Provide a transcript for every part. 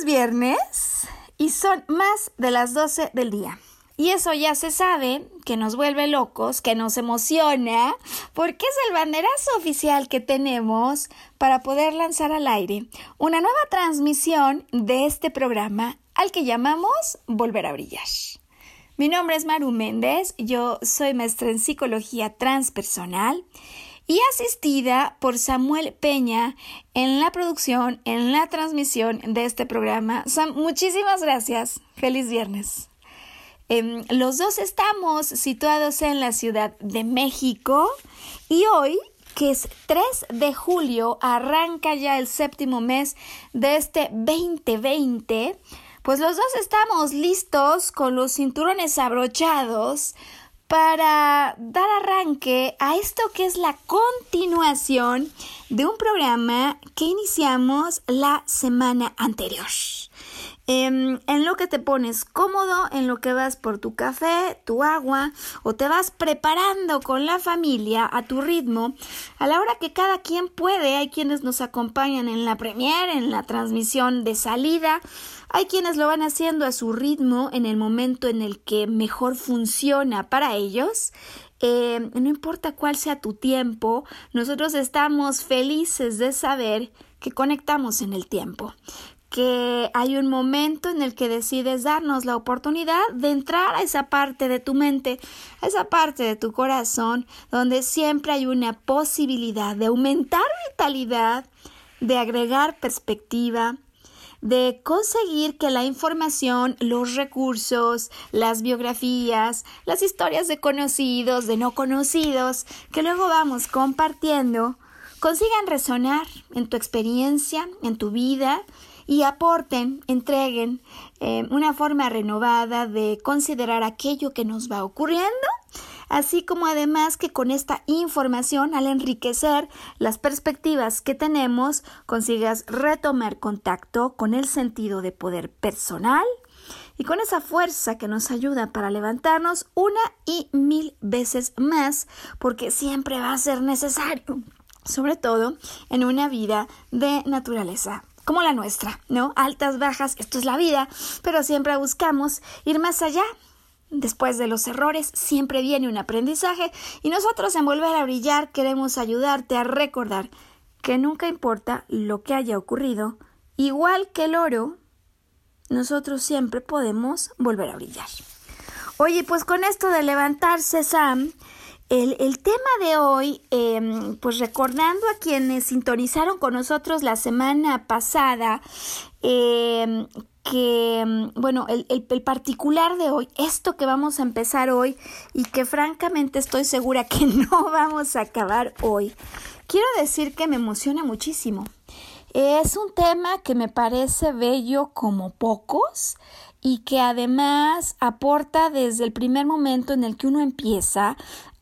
Es viernes y son más de las 12 del día. Y eso ya se sabe, que nos vuelve locos, que nos emociona, porque es el banderazo oficial que tenemos para poder lanzar al aire una nueva transmisión de este programa al que llamamos Volver a Brillar. Mi nombre es Maru Méndez, yo soy maestra en psicología transpersonal y asistida por Samuel Peña en la producción, en la transmisión de este programa. Sam, muchísimas gracias. Feliz viernes. Em, los dos estamos situados en la Ciudad de México y hoy, que es 3 de julio, arranca ya el séptimo mes de este 2020. Pues los dos estamos listos con los cinturones abrochados para dar arranque a esto que es la continuación de un programa que iniciamos la semana anterior. Em, en lo que te pones cómodo, en lo que vas por tu café, tu agua o te vas preparando con la familia a tu ritmo, a la hora que cada quien puede, hay quienes nos acompañan en la premiere, en la transmisión de salida, hay quienes lo van haciendo a su ritmo en el momento en el que mejor funciona para ellos. Em, no importa cuál sea tu tiempo, nosotros estamos felices de saber que conectamos en el tiempo, que hay un momento en el que decides darnos la oportunidad de entrar a esa parte de tu mente, a esa parte de tu corazón, donde siempre hay una posibilidad de aumentar vitalidad, de agregar perspectiva, de conseguir que la información, los recursos, las biografías, las historias de conocidos, de no conocidos, que luego vamos compartiendo, consigan resonar en tu experiencia, en tu vida y aporten, entreguen eh, una forma renovada de considerar aquello que nos va ocurriendo, así como además que con esta información, al enriquecer las perspectivas que tenemos, consigas retomar contacto con el sentido de poder personal, y con esa fuerza que nos ayuda para levantarnos una y mil veces más, porque siempre va a ser necesario, sobre todo en una vida de naturaleza como la nuestra, ¿no? Altas, bajas, esto es la vida, pero siempre buscamos ir más allá. Después de los errores siempre viene un aprendizaje y nosotros en Volver a Brillar queremos ayudarte a recordar que nunca importa lo que haya ocurrido, igual que el oro, nosotros siempre podemos volver a brillar. Oye, pues con esto de levantarse, Sam, el, tema de hoy, em, pues recordando a quienes sintonizaron con nosotros la semana pasada, em, que, em, bueno, el, el, particular de hoy, esto que vamos a empezar hoy y que francamente estoy segura que no vamos a acabar hoy, quiero decir que me emociona muchísimo. Es un tema que me parece bello como pocos y que además aporta desde el primer momento en el que uno empieza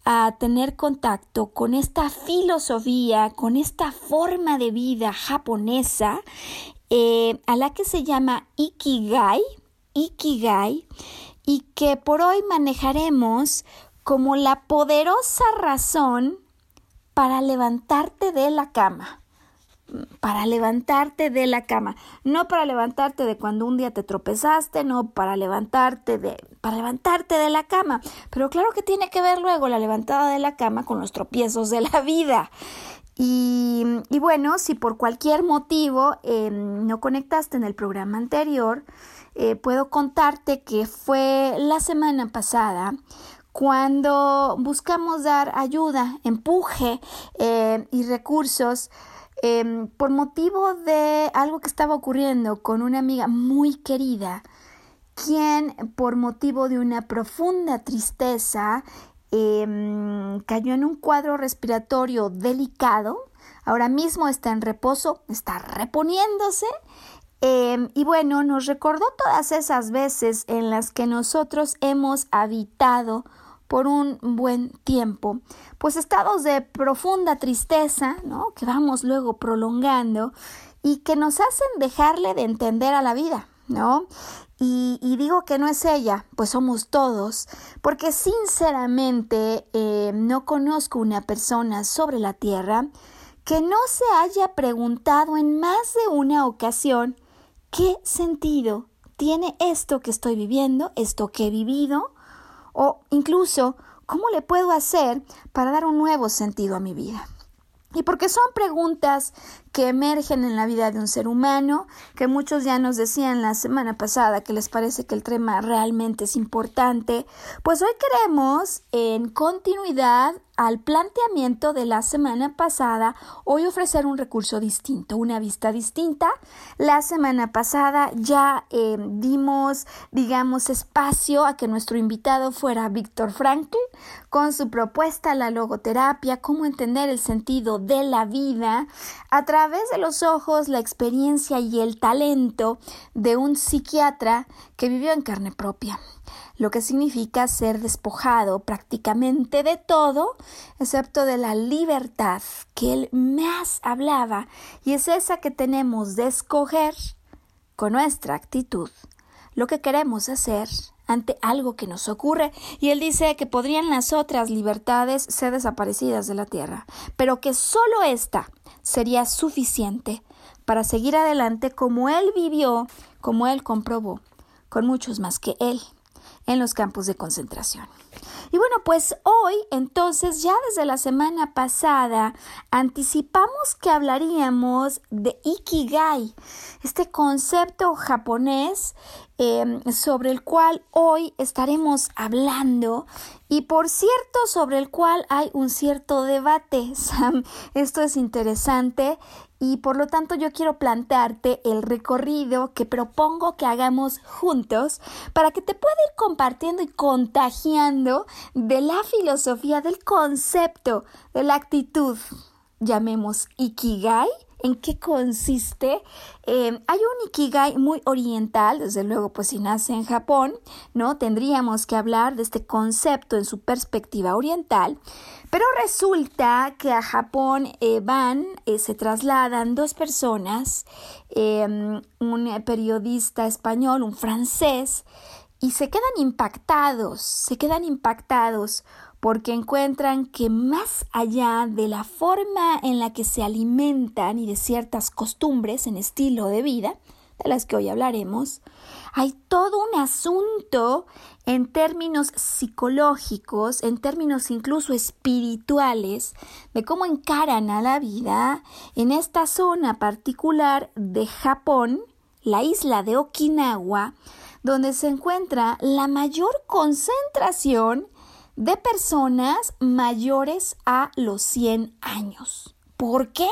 a tener contacto con esta filosofía, con esta forma de vida japonesa, eh, a la que se llama Ikigai, Ikigai, y que por hoy manejaremos como la poderosa razón para levantarte de la cama. Para levantarte de la cama, no para levantarte de cuando un día te tropezaste, no para levantarte de para levantarte de la cama, pero claro que tiene que ver luego la levantada de la cama con los tropiezos de la vida. Y, bueno, si por cualquier motivo em, no conectaste en el programa anterior, eh, puedo contarte que fue la semana pasada cuando buscamos dar ayuda, empuje eh, y recursos Em, por motivo de algo que estaba ocurriendo con una amiga muy querida, quien por motivo de una profunda tristeza em, cayó en un cuadro respiratorio delicado, ahora mismo está en reposo, está reponiéndose em, y bueno, nos recordó todas esas veces en las que nosotros hemos habitado por un buen tiempo, pues estados de profunda tristeza, ¿no? Que vamos luego prolongando y que nos hacen dejarle de entender a la vida, ¿no? Y, digo que no es ella, pues somos todos, porque sinceramente eh, no conozco una persona sobre la tierra que no se haya preguntado en más de una ocasión qué sentido tiene esto que estoy viviendo, esto que he vivido, o incluso, ¿cómo le puedo hacer para dar un nuevo sentido a mi vida? Y porque son preguntas que emergen en la vida de un ser humano, que muchos ya nos decían la semana pasada que les parece que el tema realmente es importante, pues hoy queremos, en continuidad al planteamiento de la semana pasada, hoy ofrecer un recurso distinto, una vista distinta. La semana pasada ya eh, dimos, digamos, espacio a que nuestro invitado fuera Víctor Frankl con su propuesta la logoterapia, cómo entender el sentido de la vida a través de los ojos, la experiencia y el talento de un psiquiatra que vivió en carne propia. Lo que significa ser despojado prácticamente de todo, excepto de la libertad que él más hablaba, y es esa que tenemos de escoger con nuestra actitud lo que queremos hacer ante algo que nos ocurre, y él dice que podrían las otras libertades ser desaparecidas de la tierra, pero que solo esta sería suficiente para seguir adelante como él vivió, como él comprobó, con muchos más que él en los campos de concentración. Y bueno, pues hoy, entonces, ya desde la semana pasada, anticipamos que hablaríamos de Ikigai, este concepto japonés em, sobre el cual hoy estaremos hablando y por cierto sobre el cual hay un cierto debate. Sam, esto es interesante y por lo tanto yo quiero plantearte el recorrido que propongo que hagamos juntos para que te pueda ir compartiendo y contagiando de la filosofía del concepto, de la actitud, llamemos Ikigai, ¿En qué consiste? Eh, hay un Ikigai muy oriental, desde luego, pues si nace en Japón, ¿no? Tendríamos que hablar de este concepto en su perspectiva oriental, pero resulta que a Japón eh, van, eh, se trasladan dos personas, em, un periodista español, un francés, y se quedan impactados, se quedan impactados porque encuentran que más allá de la forma en la que se alimentan y de ciertas costumbres en estilo de vida, de las que hoy hablaremos, hay todo un asunto en términos psicológicos, en términos incluso espirituales, de cómo encaran a la vida en esta zona particular de Japón, la isla de Okinawa, donde se encuentra la mayor concentración de personas mayores a los 100 años. ¿Por qué?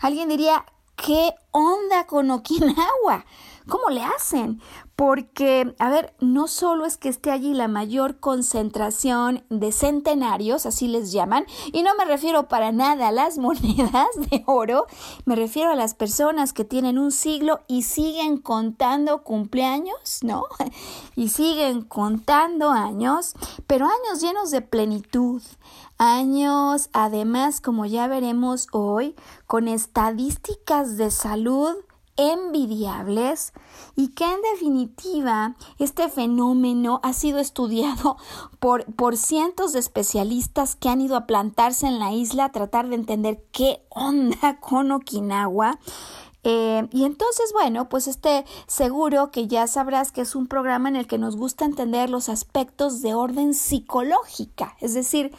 Alguien diría, ¿qué onda con Okinawa? ¿Cómo le hacen? Porque, a ver, no solo es que esté allí la mayor concentración de centenarios, así les llaman, y no me refiero para nada a las monedas de oro, me refiero a las personas que tienen un siglo y siguen contando cumpleaños, ¿no? Y siguen contando años, pero años llenos de plenitud, años además, como ya veremos hoy, con estadísticas de salud envidiables y que en definitiva este fenómeno ha sido estudiado por, por, cientos de especialistas que han ido a plantarse en la isla a tratar de entender qué onda con Okinawa. Eh, y entonces, bueno, pues este seguro que ya sabrás que es un programa en el que nos gusta entender los aspectos de orden psicológica, es decir,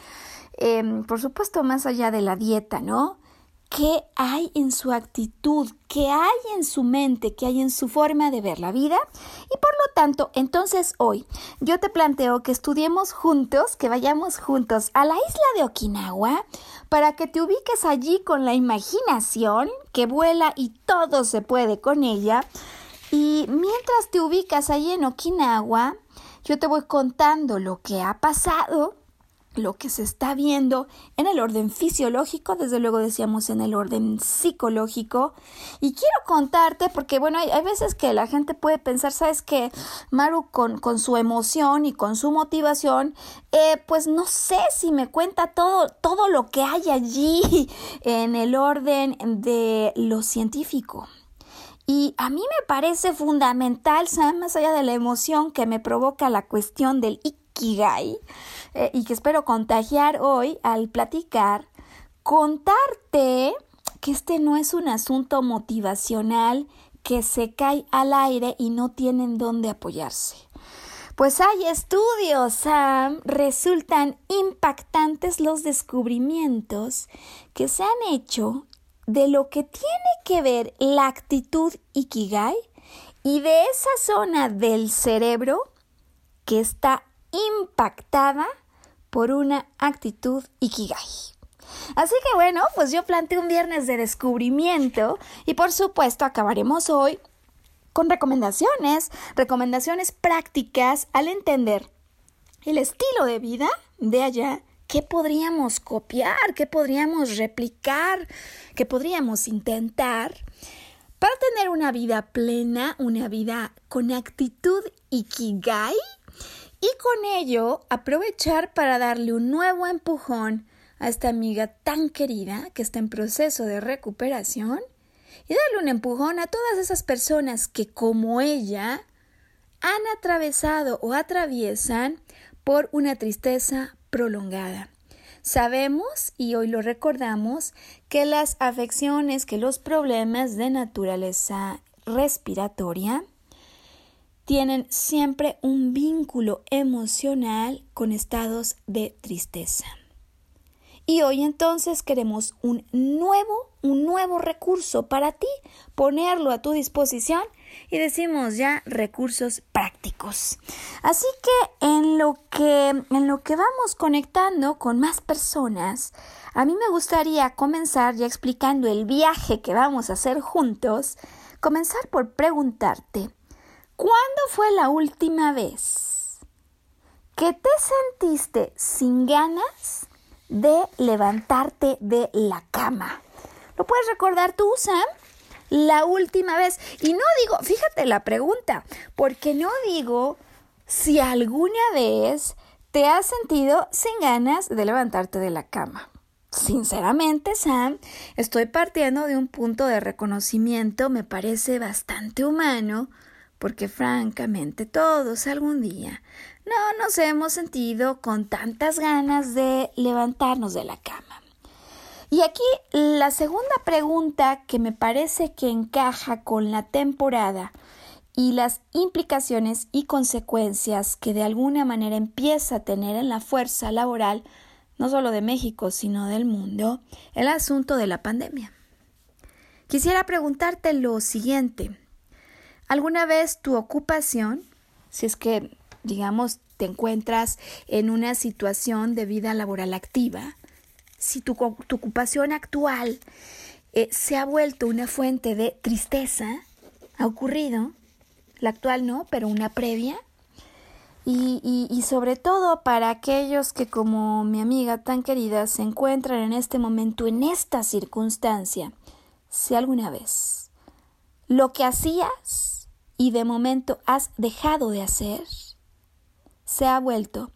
em, por supuesto, más allá de la dieta, ¿no? Qué hay en su actitud, qué hay en su mente, qué hay en su forma de ver la vida. Y por lo tanto, entonces hoy yo te planteo que estudiemos juntos, que vayamos juntos a la isla de Okinawa para que te ubiques allí con la imaginación que vuela y todo se puede con ella. Y mientras te ubicas allí en Okinawa, yo te voy contando lo que ha pasado lo que se está viendo en el orden fisiológico, desde luego decíamos en el orden psicológico. Y quiero contarte, porque bueno, hay, veces que la gente puede pensar, sabes que Maru con, con, su emoción y con su motivación, eh, pues no sé si me cuenta todo, todo lo que hay allí en el orden de lo científico. Y a mí me parece fundamental, más allá de la emoción que me provoca la cuestión del Ikigai, eh, y que espero contagiar hoy al platicar, contarte que este no es un asunto motivacional que se cae al aire y no tienen dónde apoyarse. Pues hay estudios, Sam, resultan impactantes los descubrimientos que se han hecho de lo que tiene que ver la actitud Ikigai y de esa zona del cerebro que está impactada por una actitud ikigai. Así que bueno, pues yo planteé un viernes de descubrimiento y por supuesto acabaremos hoy con recomendaciones, recomendaciones prácticas al entender el estilo de vida de allá, qué podríamos copiar, qué podríamos replicar, qué podríamos intentar para tener una vida plena, una vida con actitud ikigai y con ello aprovechar para darle un nuevo empujón a esta amiga tan querida que está en proceso de recuperación y darle un empujón a todas esas personas que como ella han atravesado o atraviesan por una tristeza prolongada. Sabemos, y hoy lo recordamos, que las afecciones, que los problemas de naturaleza respiratoria tienen siempre un vínculo emocional con estados de tristeza. Y hoy entonces queremos un nuevo, un nuevo recurso para ti, ponerlo a tu disposición y decimos ya recursos prácticos. Así que en lo que en lo que vamos conectando con más personas, a mí me gustaría comenzar ya explicando el viaje que vamos a hacer juntos, comenzar por preguntarte ¿Cuándo fue la última vez que te sentiste sin ganas de levantarte de la cama? ¿Lo puedes recordar tú, Sam? La última vez. Y no digo, fíjate la pregunta, porque no digo si alguna vez te has sentido sin ganas de levantarte de la cama. Sinceramente, Sam, estoy partiendo de un punto de reconocimiento, me parece bastante humano, porque francamente todos algún día no nos hemos sentido con tantas ganas de levantarnos de la cama. Y aquí la segunda pregunta que me parece que encaja con la temporada y las implicaciones y consecuencias que de alguna manera empieza a tener en la fuerza laboral, no solo de México, sino del mundo, el asunto de la pandemia. Quisiera preguntarte lo siguiente. ¿Alguna vez tu ocupación, si es que, digamos, te encuentras en una situación de vida laboral activa, si tu, ocupación actual eh, se ha vuelto una fuente de tristeza, ha ocurrido, la actual no, pero una previa, y, y, sobre todo para aquellos que como mi amiga tan querida se encuentran en este momento, en esta circunstancia, si alguna vez lo que hacías y de momento has dejado de hacer, se ha vuelto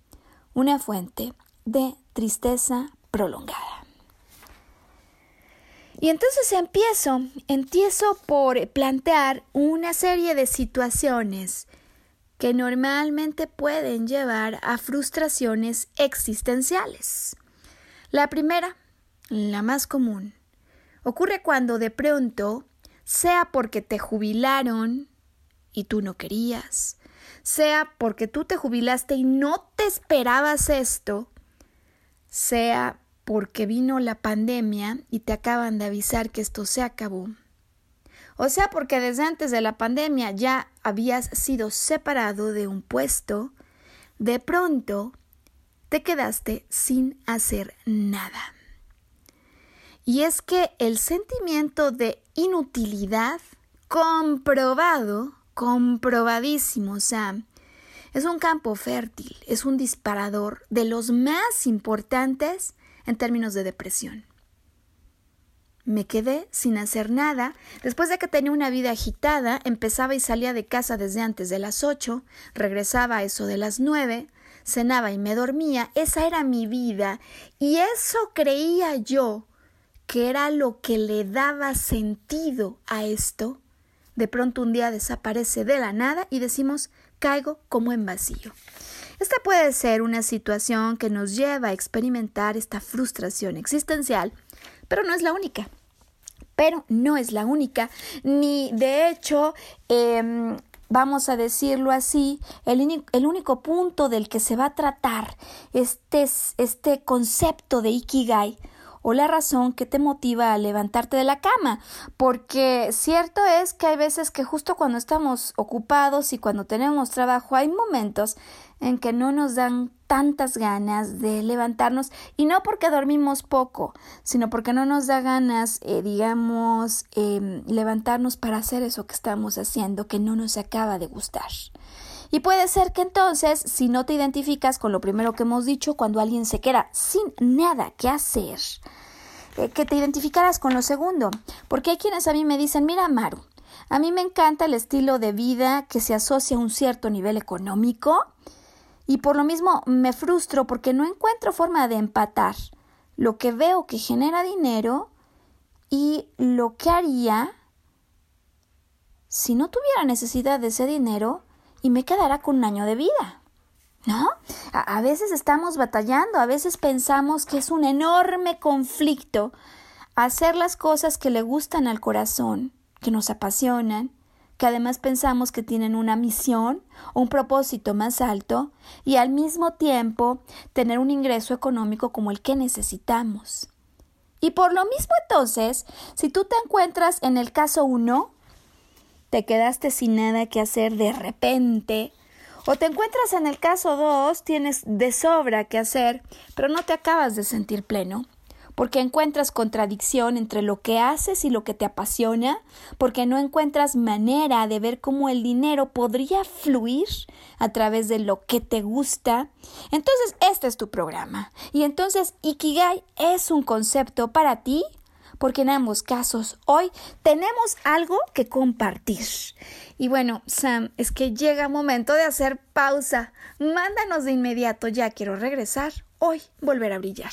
una fuente de tristeza prolongada. Y entonces empiezo, empiezo por plantear una serie de situaciones que normalmente pueden llevar a frustraciones existenciales. La primera, la más común, ocurre cuando de pronto, sea porque te jubilaron y tú no querías, sea porque tú te jubilaste y no te esperabas esto, sea porque vino la pandemia y te acaban de avisar que esto se acabó. O sea, porque desde antes de la pandemia ya habías sido separado de un puesto, de pronto te quedaste sin hacer nada. Y es que el sentimiento de inutilidad comprobado, comprobadísimo, Sam, es un campo fértil, es un disparador de los más importantes en términos de depresión. Me quedé sin hacer nada. Después de que tenía una vida agitada, empezaba y salía de casa desde antes de las ocho, regresaba a eso de las nueve, cenaba y me dormía. Esa era mi vida. Y eso creía yo que era lo que le daba sentido a esto. De pronto un día desaparece de la nada y decimos caigo como en vacío. Esta puede ser una situación que nos lleva a experimentar esta frustración existencial, pero no es la única. Pero no es la única, ni de hecho, em, vamos a decirlo así, el, el, único punto del que se va a tratar este, este concepto de Ikigai o la razón que te motiva a levantarte de la cama, porque cierto es que hay veces que justo cuando estamos ocupados y cuando tenemos trabajo hay momentos en que no nos dan tantas ganas de levantarnos y no porque dormimos poco, sino porque no nos da ganas, eh, digamos, eh, levantarnos para hacer eso que estamos haciendo que no nos acaba de gustar. Y puede ser que entonces, si no te identificas con lo primero que hemos dicho, cuando alguien se queda sin nada que hacer, eh, que te identificaras con lo segundo. Porque hay quienes a mí me dicen, mira, Maru, a mí me encanta el estilo de vida que se asocia a un cierto nivel económico y por lo mismo me frustro porque no encuentro forma de empatar lo que veo que genera dinero y lo que haría si no tuviera necesidad de ese dinero y me quedará con un año de vida. ¿No? A, veces estamos batallando, a veces pensamos que es un enorme conflicto hacer las cosas que le gustan al corazón, que nos apasionan, que además pensamos que tienen una misión un propósito más alto y al mismo tiempo tener un ingreso económico como el que necesitamos. Y por lo mismo entonces, si tú te encuentras en el caso 1, te quedaste sin nada que hacer de repente, o te encuentras en el caso 2, tienes de sobra que hacer, pero no te acabas de sentir pleno, porque encuentras contradicción entre lo que haces y lo que te apasiona, porque no encuentras manera de ver cómo el dinero podría fluir a través de lo que te gusta, entonces este es tu programa. Y entonces Ikigai es un concepto para ti porque en ambos casos hoy tenemos algo que compartir. Y bueno, Sam, es que llega momento de hacer pausa. Mándanos de inmediato, ya quiero regresar, hoy volver a brillar.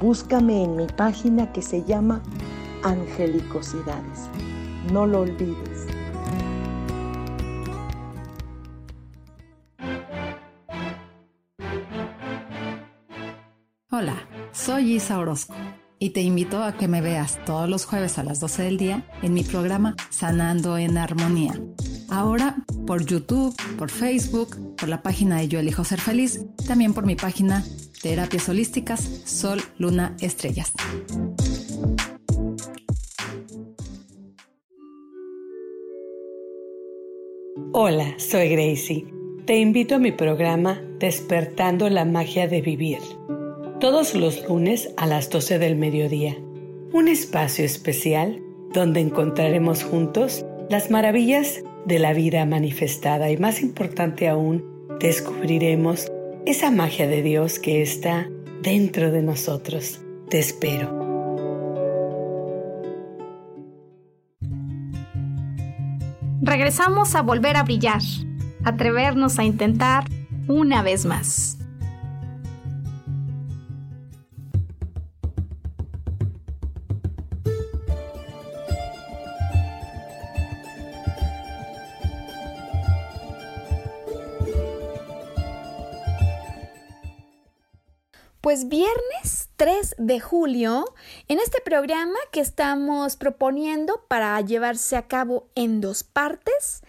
Búscame en mi página que se llama Angelicosidades. No lo olvides. Hola, soy Isa Orozco y te invito a que me veas todos los jueves a las 12 del día en mi programa Sanando en Armonía. Ahora por YouTube, por Facebook, por la página de Yo Elijo Ser Feliz, también por mi página Terapias Holísticas Sol, Luna, Estrellas. Hola, soy Gracie. Te invito a mi programa Despertando la Magia de Vivir. Todos los lunes a las 12 del mediodía. Un espacio especial donde encontraremos juntos las maravillas de la vida manifestada y más importante aún, descubriremos esa magia de Dios que está dentro de nosotros. Te espero. Regresamos a volver a brillar, atrevernos a intentar una vez más. Pues viernes 3 de julio, en este programa que estamos proponiendo para llevarse a cabo en dos partes,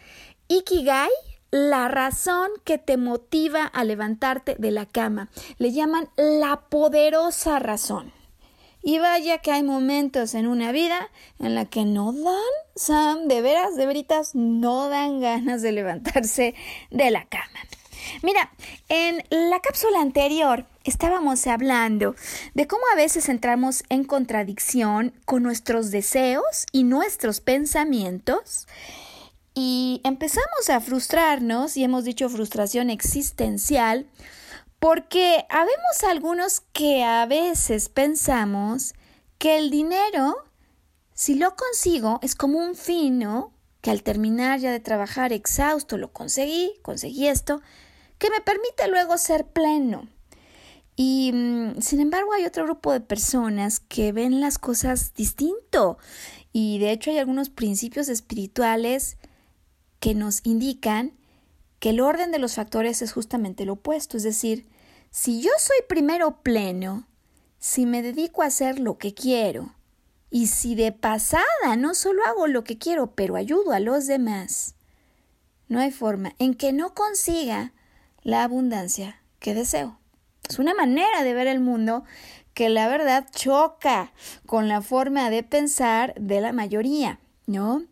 Ikigai, la razón que te motiva a levantarte de la cama. Le llaman la poderosa razón. Y vaya que hay momentos en una vida en la que no dan, Sam, de veras, de veritas, no dan ganas de levantarse de la cama. Mira, en la cápsula anterior estábamos hablando de cómo a veces entramos en contradicción con nuestros deseos y nuestros pensamientos y empezamos a frustrarnos, y hemos dicho frustración existencial, porque habemos algunos que a veces pensamos que el dinero, si lo consigo, es como un fino que al terminar ya de trabajar exhausto lo conseguí, conseguí esto, que me permite luego ser pleno. Y mm, sin embargo hay otro grupo de personas que ven las cosas distinto y de hecho hay algunos principios espirituales que nos indican que el orden de los factores es justamente lo opuesto, es decir, si yo soy primero pleno, si me dedico a hacer lo que quiero, y si de pasada no solo hago lo que quiero, pero ayudo a los demás, no hay forma en que no consiga la abundancia que deseo. Es una manera de ver el mundo que la verdad choca con la forma de pensar de la mayoría, ¿no?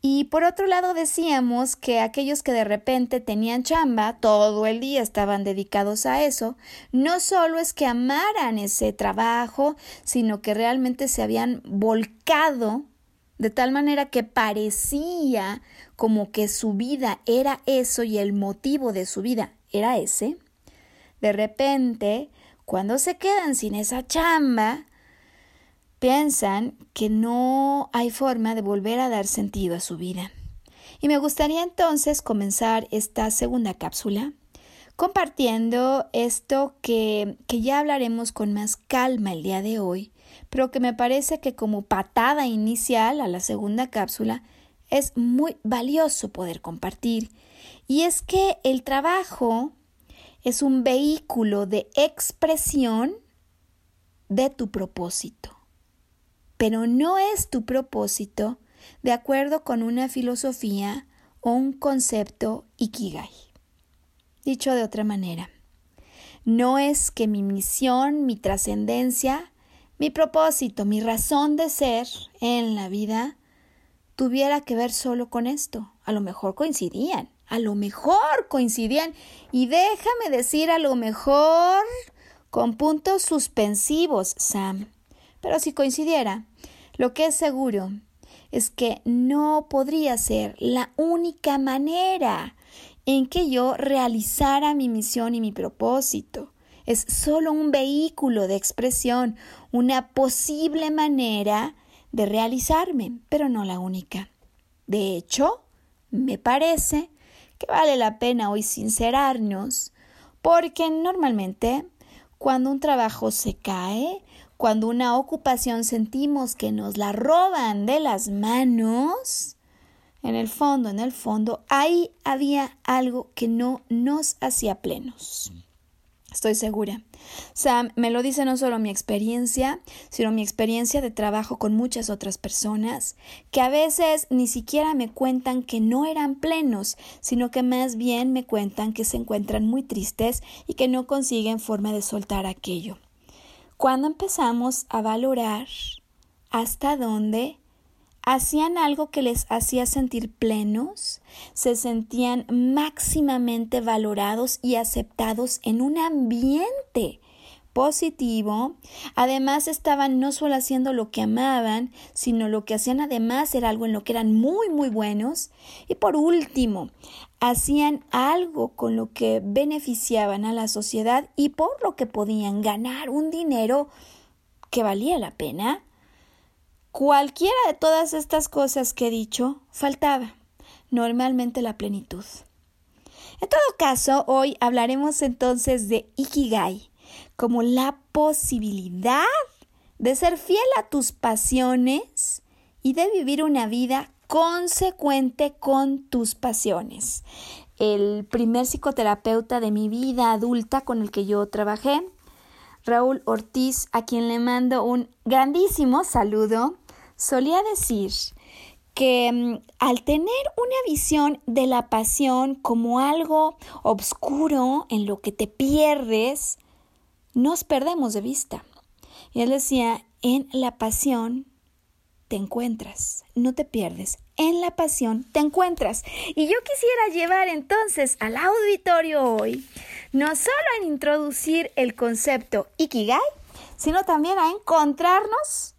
Y por otro lado decíamos que aquellos que de repente tenían chamba, todo el día estaban dedicados a eso, no solo es que amaran ese trabajo, sino que realmente se habían volcado de tal manera que parecía como que su vida era eso y el motivo de su vida era ese, de repente, cuando se quedan sin esa chamba, piensan que no hay forma de volver a dar sentido a su vida. Y me gustaría entonces comenzar esta segunda cápsula compartiendo esto que, que ya hablaremos con más calma el día de hoy, pero que me parece que como patada inicial a la segunda cápsula es muy valioso poder compartir y es que el trabajo es un vehículo de expresión de tu propósito. Pero no es tu propósito de acuerdo con una filosofía o un concepto ikigai. Dicho de otra manera, no es que mi misión, mi trascendencia, mi propósito, mi razón de ser en la vida tuviera que ver solo con esto. A lo mejor coincidían, a lo mejor coincidían. Y déjame decir a lo mejor con puntos suspensivos, Sam. Pero si coincidiera, lo que es seguro es que no podría ser la única manera en que yo realizara mi misión y mi propósito. Es solo un vehículo de expresión, una posible manera de realizarme, pero no la única. De hecho, me parece que vale la pena hoy sincerarnos, porque normalmente cuando un trabajo se cae, cuando una ocupación sentimos que nos la roban de las manos, en el fondo, en el fondo, ahí había algo que no nos hacía plenos. Estoy segura. Sam, me lo dice no solo mi experiencia, sino mi experiencia de trabajo con muchas otras personas, que a veces ni siquiera me cuentan que no eran plenos, sino que más bien me cuentan que se encuentran muy tristes y que no consiguen forma de soltar aquello. Cuando empezamos a valorar hasta dónde hacían algo que les hacía sentir plenos, se sentían máximamente valorados y aceptados en un ambiente positivo. Además estaban no solo haciendo lo que amaban, sino lo que hacían además era algo en lo que eran muy muy buenos. Y por último, hacían algo con lo que beneficiaban a la sociedad y por lo que podían ganar un dinero que valía la pena. Cualquiera de todas estas cosas que he dicho faltaba, normalmente la plenitud. En todo caso, hoy hablaremos entonces de Ikigai como la posibilidad de ser fiel a tus pasiones y de vivir una vida consecuente con tus pasiones. El primer psicoterapeuta de mi vida adulta con el que yo trabajé, Raúl Ortiz, a quien le mando un grandísimo saludo, solía decir que mm, al tener una visión de la pasión como algo oscuro en lo que te pierdes, nos perdemos de vista. Y él decía, en la pasión te encuentras, no te pierdes. En la pasión te encuentras. Y yo quisiera llevar entonces al auditorio hoy, no solo a introducir el concepto Ikigai, sino también a encontrarnos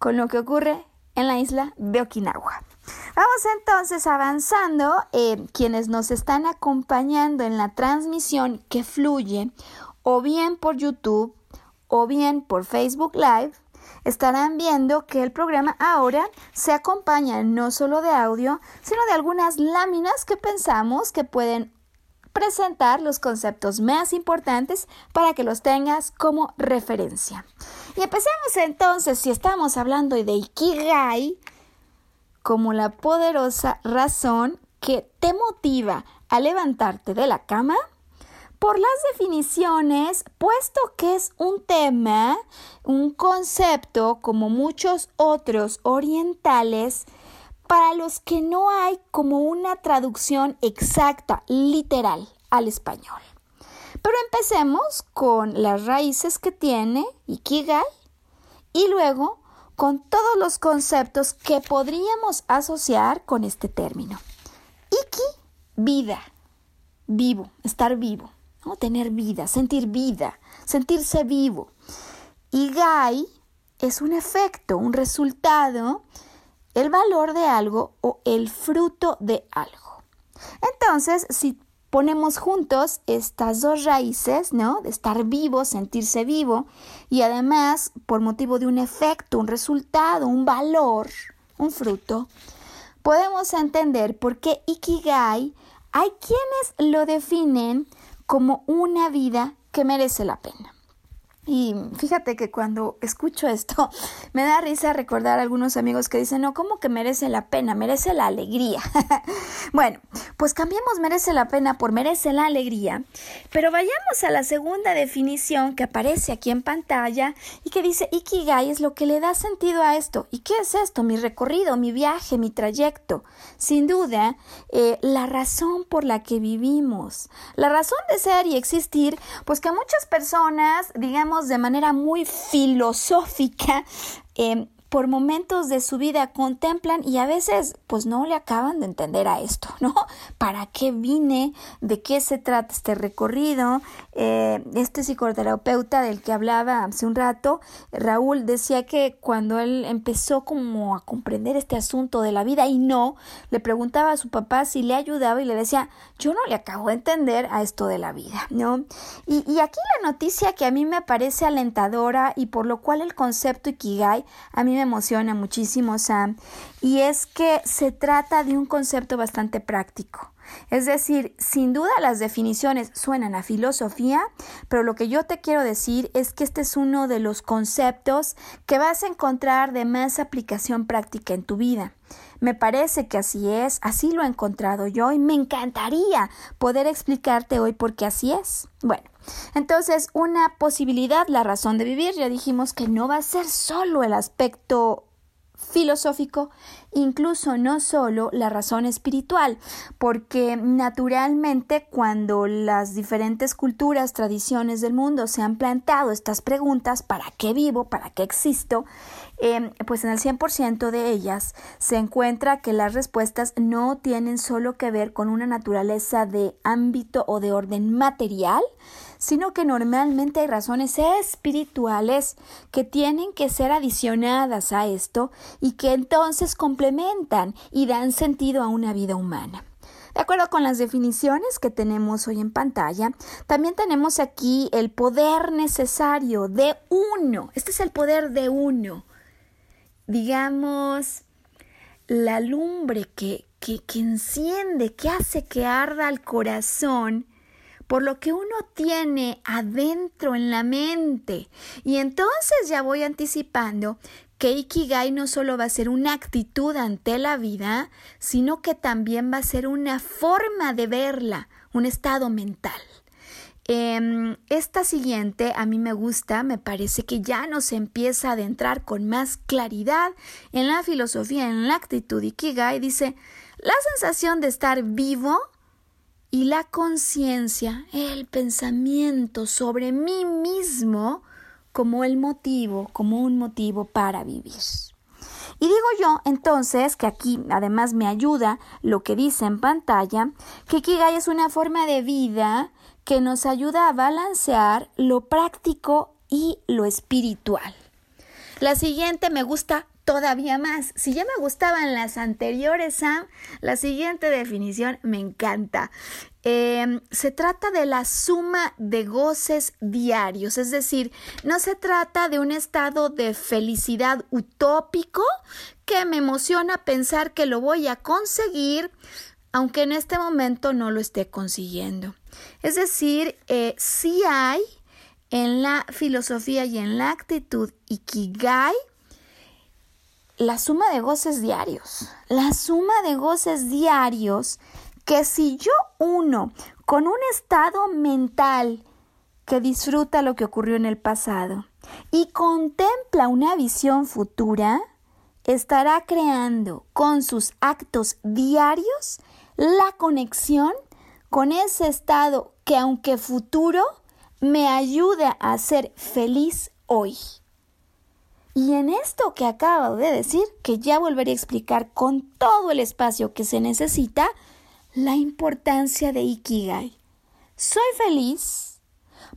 con lo que ocurre en la isla de Okinawa. Vamos entonces avanzando. Eh, quienes nos están acompañando en la transmisión que fluye o bien por YouTube o bien por Facebook Live, estarán viendo que el programa ahora se acompaña no solo de audio, sino de algunas láminas que pensamos que pueden presentar los conceptos más importantes para que los tengas como referencia. Y empecemos entonces, si estamos hablando de Ikigai, como la poderosa razón que te motiva a levantarte de la cama, por las definiciones, puesto que es un tema, un concepto como muchos otros orientales, para los que no hay como una traducción exacta, literal, al español. Pero empecemos con las raíces que tiene Ikigai y luego con todos los conceptos que podríamos asociar con este término. Iki, vida, vivo, estar vivo, tener vida, sentir vida, sentirse vivo. Y es un efecto, un resultado el valor de algo o el fruto de algo. Entonces, si ponemos juntos estas dos raíces, ¿no? De estar vivo, sentirse vivo, y además, por motivo de un efecto, un resultado, un valor, un fruto, podemos entender por qué Ikigai hay quienes lo definen como una vida que merece la pena. Y fíjate que cuando escucho esto, me da risa recordar a algunos amigos que dicen, no, ¿cómo que merece la pena? Merece la alegría. bueno, pues cambiemos merece la pena por merece la alegría, pero vayamos a la segunda definición que aparece aquí en pantalla y que dice, Ikigai es lo que le da sentido a esto. ¿Y qué es esto? Mi recorrido, mi viaje, mi trayecto. Sin duda, eh, la razón por la que vivimos, la razón de ser y existir, pues que muchas personas, digamos, de manera muy filosófica eh, por momentos de su vida contemplan y a veces pues no le acaban de entender a esto, ¿no? ¿Para qué vine? ¿De qué se trata este recorrido? Eh, este psicoterapeuta del que hablaba hace un rato, Raúl, decía que cuando él empezó como a comprender este asunto de la vida y no, le preguntaba a su papá si le ayudaba y le decía, yo no le acabo de entender a esto de la vida, ¿no? Y, y aquí la noticia que a mí me parece alentadora y por lo cual el concepto Ikigai a mí emociona muchísimo, Sam, y es que se trata de un concepto bastante práctico. Es decir, sin duda las definiciones suenan a filosofía, pero lo que yo te quiero decir es que este es uno de los conceptos que vas a encontrar de más aplicación práctica en tu vida. Me parece que así es, así lo he encontrado yo y me encantaría poder explicarte hoy por qué así es. Bueno, entonces una posibilidad, la razón de vivir, ya dijimos que no va a ser solo el aspecto filosófico, incluso no solo la razón espiritual, porque naturalmente cuando las diferentes culturas, tradiciones del mundo se han plantado estas preguntas, ¿para qué vivo? ¿Para qué existo? Em, pues en el 100% de ellas se encuentra que las respuestas no tienen solo que ver con una naturaleza de ámbito o de orden material, sino que normalmente hay razones espirituales que tienen que ser adicionadas a esto y que entonces complementan y dan sentido a una vida humana. De acuerdo con las definiciones que tenemos hoy en pantalla, también tenemos aquí el poder necesario de uno. Este es el poder de uno. Digamos, la lumbre que, que, que enciende, que hace que arda el corazón por lo que uno tiene adentro en la mente. Y entonces ya voy anticipando que Ikigai no solo va a ser una actitud ante la vida, sino que también va a ser una forma de verla, un estado mental. Em, esta siguiente a mí me gusta, me parece que ya nos empieza a adentrar con más claridad en la filosofía, en la actitud Ikigai. Dice, la sensación de estar vivo y la conciencia, el pensamiento sobre mí mismo como el motivo, como un motivo para vivir. Y digo yo entonces que aquí además me ayuda lo que dice en pantalla, que Kigai es una forma de vida que nos ayuda a balancear lo práctico y lo espiritual. La siguiente me gusta todavía más. Si ya me gustaban las anteriores, Sam, la siguiente definición me encanta. Em, se trata de la suma de goces diarios, es decir, no se trata de un estado de felicidad utópico que me emociona pensar que lo voy a conseguir, aunque en este momento no lo esté consiguiendo. Es decir, eh, sí hay en la filosofía y en la actitud Ikigai la suma de goces diarios. La suma de goces diarios que si yo uno con un estado mental que disfruta lo que ocurrió en el pasado y contempla una visión futura, estará creando con sus actos diarios la conexión con ese estado que aunque futuro, me ayuda a ser feliz hoy. Y en esto que acabo de decir, que ya volveré a explicar con todo el espacio que se necesita, la importancia de Ikigai. Soy feliz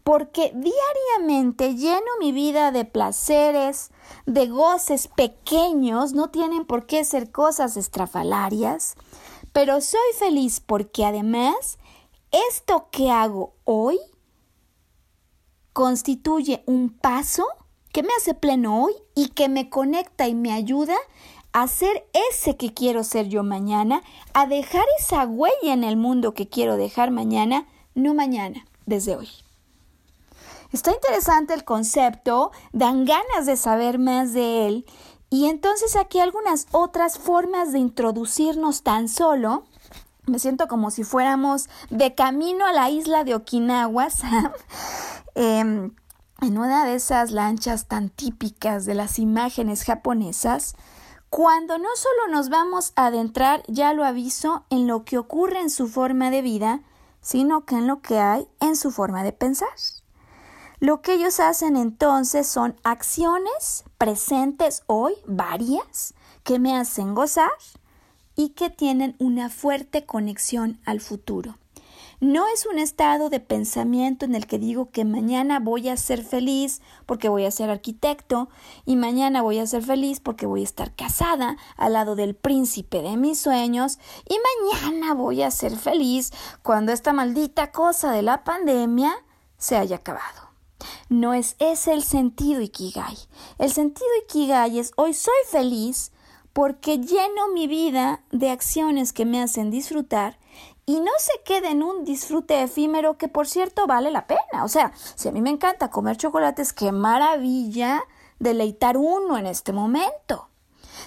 porque diariamente lleno mi vida de placeres, de goces pequeños, no tienen por qué ser cosas estrafalarias, pero soy feliz porque además esto que hago hoy constituye un paso que me hace pleno hoy y que me conecta y me ayuda a ser ese que quiero ser yo mañana, a dejar esa huella en el mundo que quiero dejar mañana, no mañana, desde hoy. Está interesante el concepto, dan ganas de saber más de él y entonces aquí algunas otras formas de introducirnos tan solo. Me siento como si fuéramos de camino a la isla de Okinawa, eh, en una de esas lanchas tan típicas de las imágenes japonesas, cuando no solo nos vamos a adentrar, ya lo aviso, en lo que ocurre en su forma de vida, sino que en lo que hay en su forma de pensar. Lo que ellos hacen entonces son acciones presentes hoy, varias, que me hacen gozar y que tienen una fuerte conexión al futuro. No es un estado de pensamiento en el que digo que mañana voy a ser feliz porque voy a ser arquitecto y mañana voy a ser feliz porque voy a estar casada al lado del príncipe de mis sueños y mañana voy a ser feliz cuando esta maldita cosa de la pandemia se haya acabado. No es ese el sentido Ikigai. El sentido Ikigai es hoy soy feliz porque lleno mi vida de acciones que me hacen disfrutar y no se quede en un disfrute efímero que por cierto vale la pena. O sea, si a mí me encanta comer chocolates, qué maravilla deleitar uno en este momento.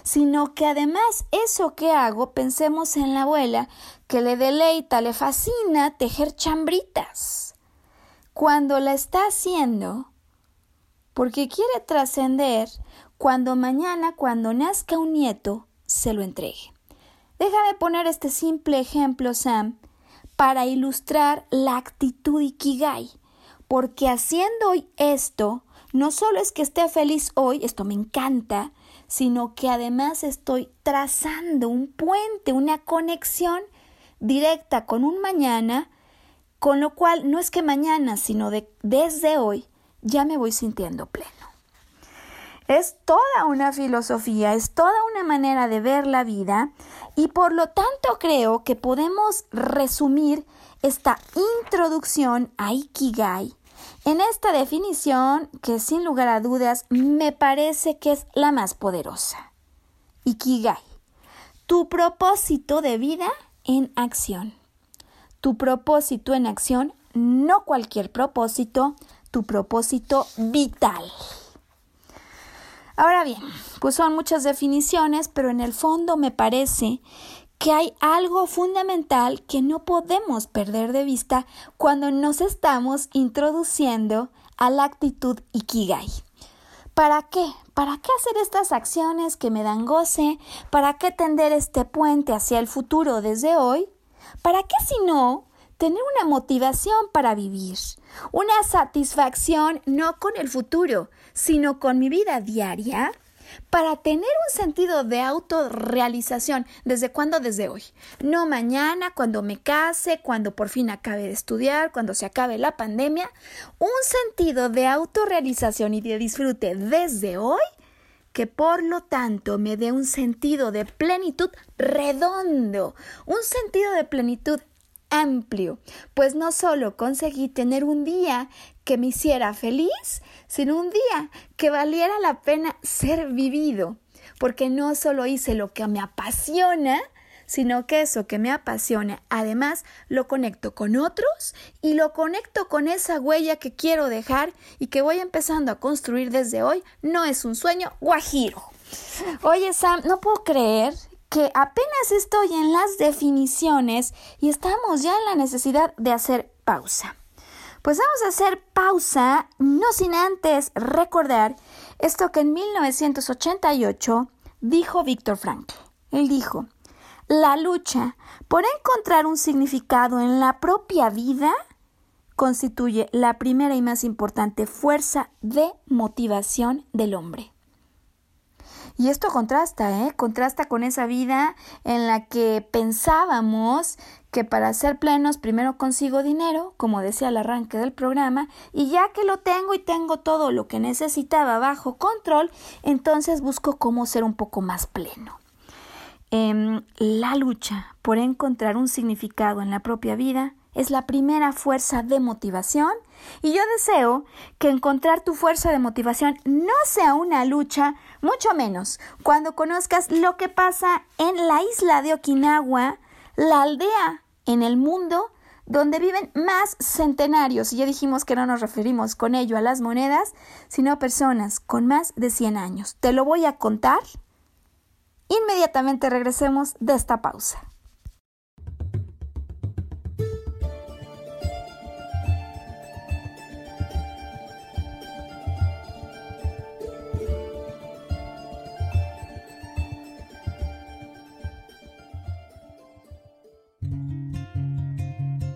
Sino que además eso que hago, pensemos en la abuela que le deleita, le fascina tejer chambritas. Cuando la está haciendo, porque quiere trascender cuando mañana, cuando nazca un nieto, se lo entregue. Déjame poner este simple ejemplo, Sam, para ilustrar la actitud Ikigai, porque haciendo hoy esto, no solo es que esté feliz hoy, esto me encanta, sino que además estoy trazando un puente, una conexión directa con un mañana, con lo cual no es que mañana, sino de, desde hoy ya me voy sintiendo pleno. Es toda una filosofía, es toda una manera de ver la vida y por lo tanto creo que podemos resumir esta introducción a Ikigai en esta definición que sin lugar a dudas me parece que es la más poderosa. Ikigai, tu propósito de vida en acción. Tu propósito en acción, no cualquier propósito, tu propósito vital. Ahora bien, pues son muchas definiciones, pero en el fondo me parece que hay algo fundamental que no podemos perder de vista cuando nos estamos introduciendo a la actitud Ikigai. ¿Para qué? ¿Para qué hacer estas acciones que me dan goce? ¿Para qué tender este puente hacia el futuro desde hoy? ¿Para qué si no tener una motivación para vivir? Una satisfacción no con el futuro, sino con mi vida diaria para tener un sentido de autorrealización. ¿Desde cuándo? Desde hoy. No mañana, cuando me case, cuando por fin acabe de estudiar, cuando se acabe la pandemia. Un sentido de autorrealización y de disfrute desde hoy que por lo tanto me dé un sentido de plenitud redondo, un sentido de plenitud amplio, pues no solo conseguí tener un día que me hiciera feliz, sino un día que valiera la pena ser vivido, porque no solo hice lo que me apasiona, sino que eso que me apasiona, además lo conecto con otros y lo conecto con esa huella que quiero dejar y que voy empezando a construir desde hoy, no es un sueño guajiro. Oye Sam, no puedo creer que apenas estoy en las definiciones y estamos ya en la necesidad de hacer pausa. Pues vamos a hacer pausa, no sin antes recordar esto que en 1988 dijo Víctor Frankl. Él dijo, la lucha por encontrar un significado en la propia vida constituye la primera y más importante fuerza de motivación del hombre. Y esto contrasta, ¿eh? Contrasta con esa vida en la que pensábamos que para ser plenos primero consigo dinero, como decía al arranque del programa, y ya que lo tengo y tengo todo lo que necesitaba bajo control, entonces busco cómo ser un poco más pleno. Em, la lucha por encontrar un significado en la propia vida es la primera fuerza de motivación y yo deseo que encontrar tu fuerza de motivación no sea una lucha, mucho menos cuando conozcas lo que pasa en la isla de Okinawa, la aldea en el mundo donde viven más centenarios, y ya dijimos que no nos referimos con ello a las monedas, sino a personas con más de 100 años. Te lo voy a contar. Inmediatamente regresemos de esta pausa.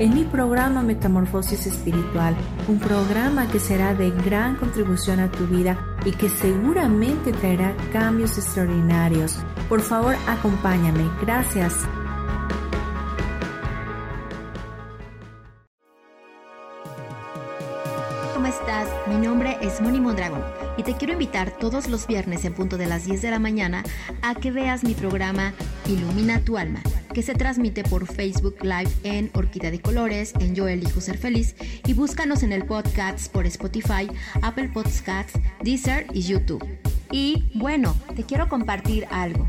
en mi programa Metamorfosis Espiritual, un programa que será de gran contribución a tu vida y que seguramente traerá cambios extraordinarios. Por favor, acompáñame. Gracias. ¿Cómo estás? Mi nombre es Moni Mondragón y te quiero invitar todos los viernes en punto de las 10 de la mañana a que veas mi programa Ilumina tu alma que se transmite por Facebook Live en Orquídea de Colores, en Yo Elijo Ser Feliz, y búscanos en el podcast por Spotify, Apple Podcasts, Deezer y YouTube. Y bueno, te quiero compartir algo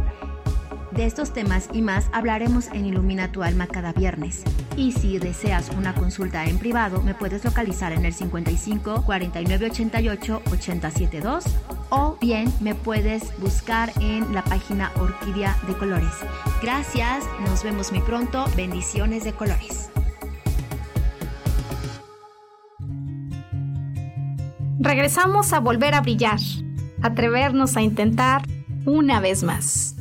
De estos temas y más hablaremos en Ilumina tu alma cada viernes. Y si deseas una consulta en privado, me puedes localizar en el 55 49 88 872 o bien me puedes buscar en la página Orquídea de Colores. Gracias, nos vemos muy pronto. Bendiciones de colores. Regresamos a volver a brillar, atrevernos a intentar una vez más.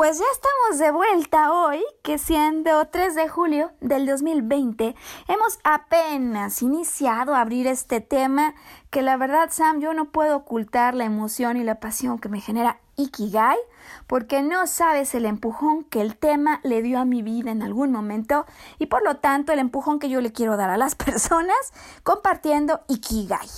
Pues ya estamos de vuelta hoy, que siendo 3 de julio del 2020, hemos apenas iniciado a abrir este tema que la verdad, Sam, yo no puedo ocultar la emoción y la pasión que me genera Ikigai, porque no sabes el empujón que el tema le dio a mi vida en algún momento y por lo tanto el empujón que yo le quiero dar a las personas compartiendo Ikigai.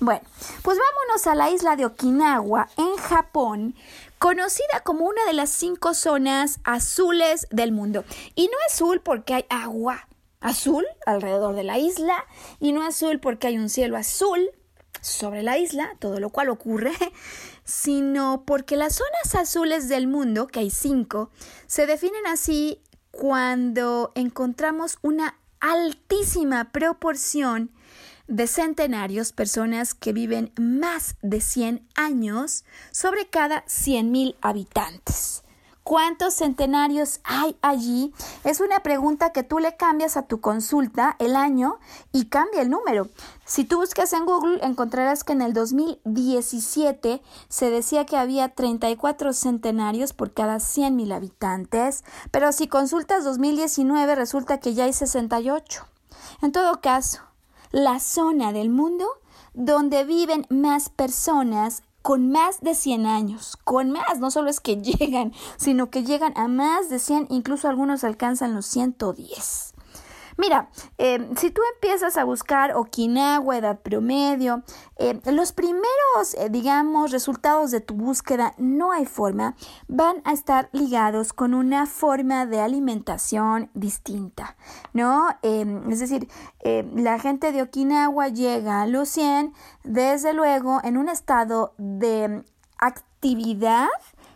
Bueno, pues vámonos a la isla de Okinawa, en Japón, conocida como una de las cinco zonas azules del mundo. Y no azul porque hay agua azul alrededor de la isla, y no azul porque hay un cielo azul sobre la isla, todo lo cual ocurre, sino porque las zonas azules del mundo, que hay cinco, se definen así cuando encontramos una altísima proporción de centenarios, personas que viven más de 100 años sobre cada 100.000 habitantes. ¿Cuántos centenarios hay allí? Es una pregunta que tú le cambias a tu consulta el año y cambia el número. Si tú buscas en Google encontrarás que en el 2017 se decía que había 34 centenarios por cada 100.000 habitantes, pero si consultas 2019 resulta que ya hay 68. En todo caso, la zona del mundo donde viven más personas con más de 100 años, con más, no solo es que llegan, sino que llegan a más de 100, incluso algunos alcanzan los 110. Mira, eh, si tú empiezas a buscar Okinawa, edad promedio, eh, los primeros, eh, digamos, resultados de tu búsqueda, no hay forma, van a estar ligados con una forma de alimentación distinta, ¿no? Em, es decir, la gente de Okinawa llega a los 100, desde luego, en un estado de actividad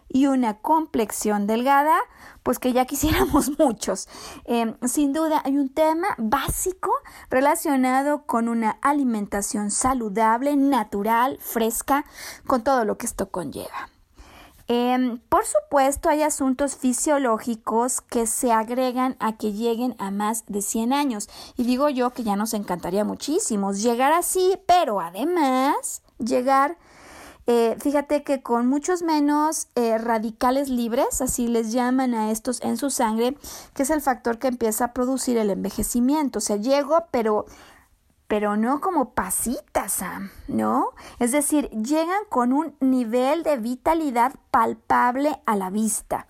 y una complexión delgada, pues que ya quisiéramos muchos. Em, sin duda hay un tema básico relacionado con una alimentación saludable, natural, fresca, con todo lo que esto conlleva. Em, por supuesto, hay asuntos fisiológicos que se agregan a que lleguen a más de 100 años. Y digo yo que ya nos encantaría muchísimo llegar así, pero además llegar eh, fíjate que con muchos menos eh, radicales libres, así les llaman a estos en su sangre, que es el factor que empieza a producir el envejecimiento. O sea, llego, pero pero no como pasitas, Sam, ¿no? Es decir, llegan con un nivel de vitalidad palpable a la vista.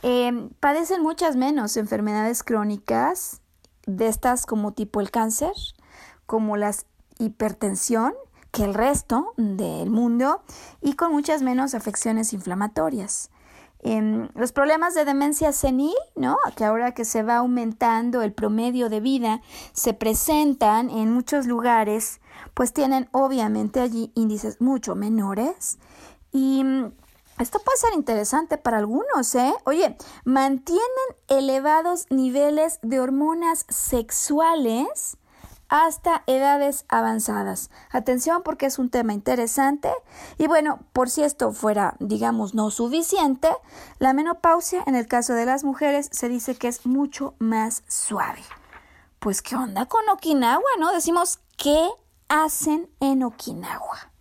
Em, padecen muchas menos enfermedades crónicas, de estas como tipo el cáncer, como la hipertensión, que el resto del mundo, y con muchas menos afecciones inflamatorias los problemas de demencia senil, ¿no? Que ahora que se va aumentando el promedio de vida, se presentan en muchos lugares, pues tienen obviamente allí índices mucho menores. Y mm, esto puede ser interesante para algunos, ¿eh? Oye, mantienen elevados niveles de hormonas sexuales hasta edades avanzadas. Atención porque es un tema interesante y bueno, por si esto fuera, digamos, no suficiente, la menopausia en el caso de las mujeres se dice que es mucho más suave. Pues qué onda con Okinawa, ¿no? Decimos, ¿qué hacen en Okinawa?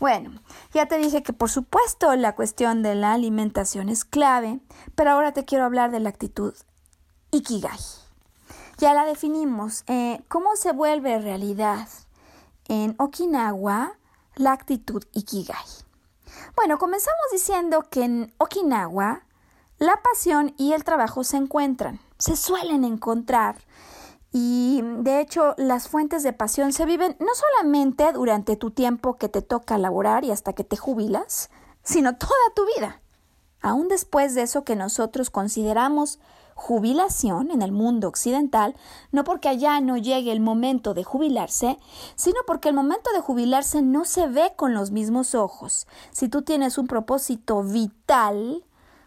Bueno, ya te dije que por supuesto la cuestión de la alimentación es clave, pero ahora te quiero hablar de la actitud Ikigai. Ya la definimos. Eh, ¿Cómo se vuelve realidad en Okinawa la actitud Ikigai? Bueno, comenzamos diciendo que en Okinawa la pasión y el trabajo se encuentran, se suelen encontrar. Y de hecho, las fuentes de pasión se viven no solamente durante tu tiempo que te toca laborar y hasta que te jubilas, sino toda tu vida. Aún después de eso que nosotros consideramos jubilación en el mundo occidental, no porque allá no llegue el momento de jubilarse, sino porque el momento de jubilarse no se ve con los mismos ojos. Si tú tienes un propósito vital,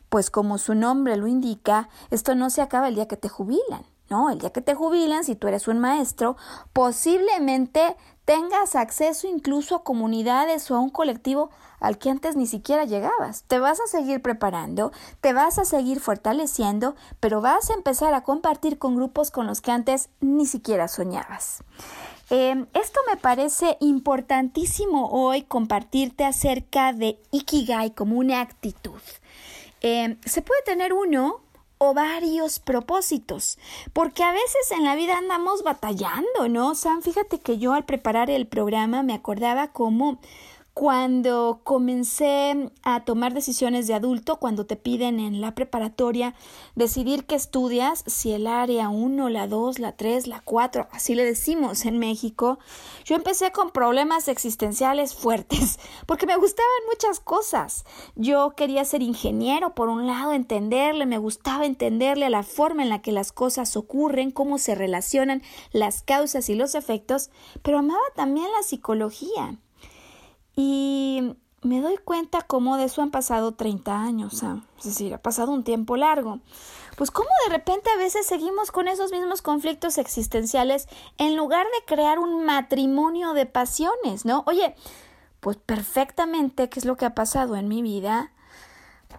pues como su nombre lo indica, esto no se acaba el día que te jubilan. ¿no? El día que te jubilan, si tú eres un maestro, posiblemente tengas acceso incluso a comunidades o a un colectivo al que antes ni siquiera llegabas. Te vas a seguir preparando, te vas a seguir fortaleciendo, pero vas a empezar a compartir con grupos con los que antes ni siquiera soñabas. Em, esto me parece importantísimo hoy compartirte acerca de Ikigai como una actitud. Em, se puede tener uno o varios propósitos, porque a veces en la vida andamos batallando, ¿no? Sam, fíjate que yo al preparar el programa me acordaba cómo cuando comencé a tomar decisiones de adulto, cuando te piden en la preparatoria decidir qué estudias, si el área 1, la 2, la 3, la 4, así le decimos en México, yo empecé con problemas existenciales fuertes, porque me gustaban muchas cosas. Yo quería ser ingeniero, por un lado, entenderle, me gustaba entenderle a la forma en la que las cosas ocurren, cómo se relacionan las causas y los efectos, pero amaba también la psicología. Y me doy cuenta cómo de eso han pasado 30 años, es decir, ha pasado un tiempo largo. Pues cómo de repente a veces seguimos con esos mismos conflictos existenciales en lugar de crear un matrimonio de pasiones, ¿no? Oye, pues perfectamente, ¿qué es lo que ha pasado en mi vida?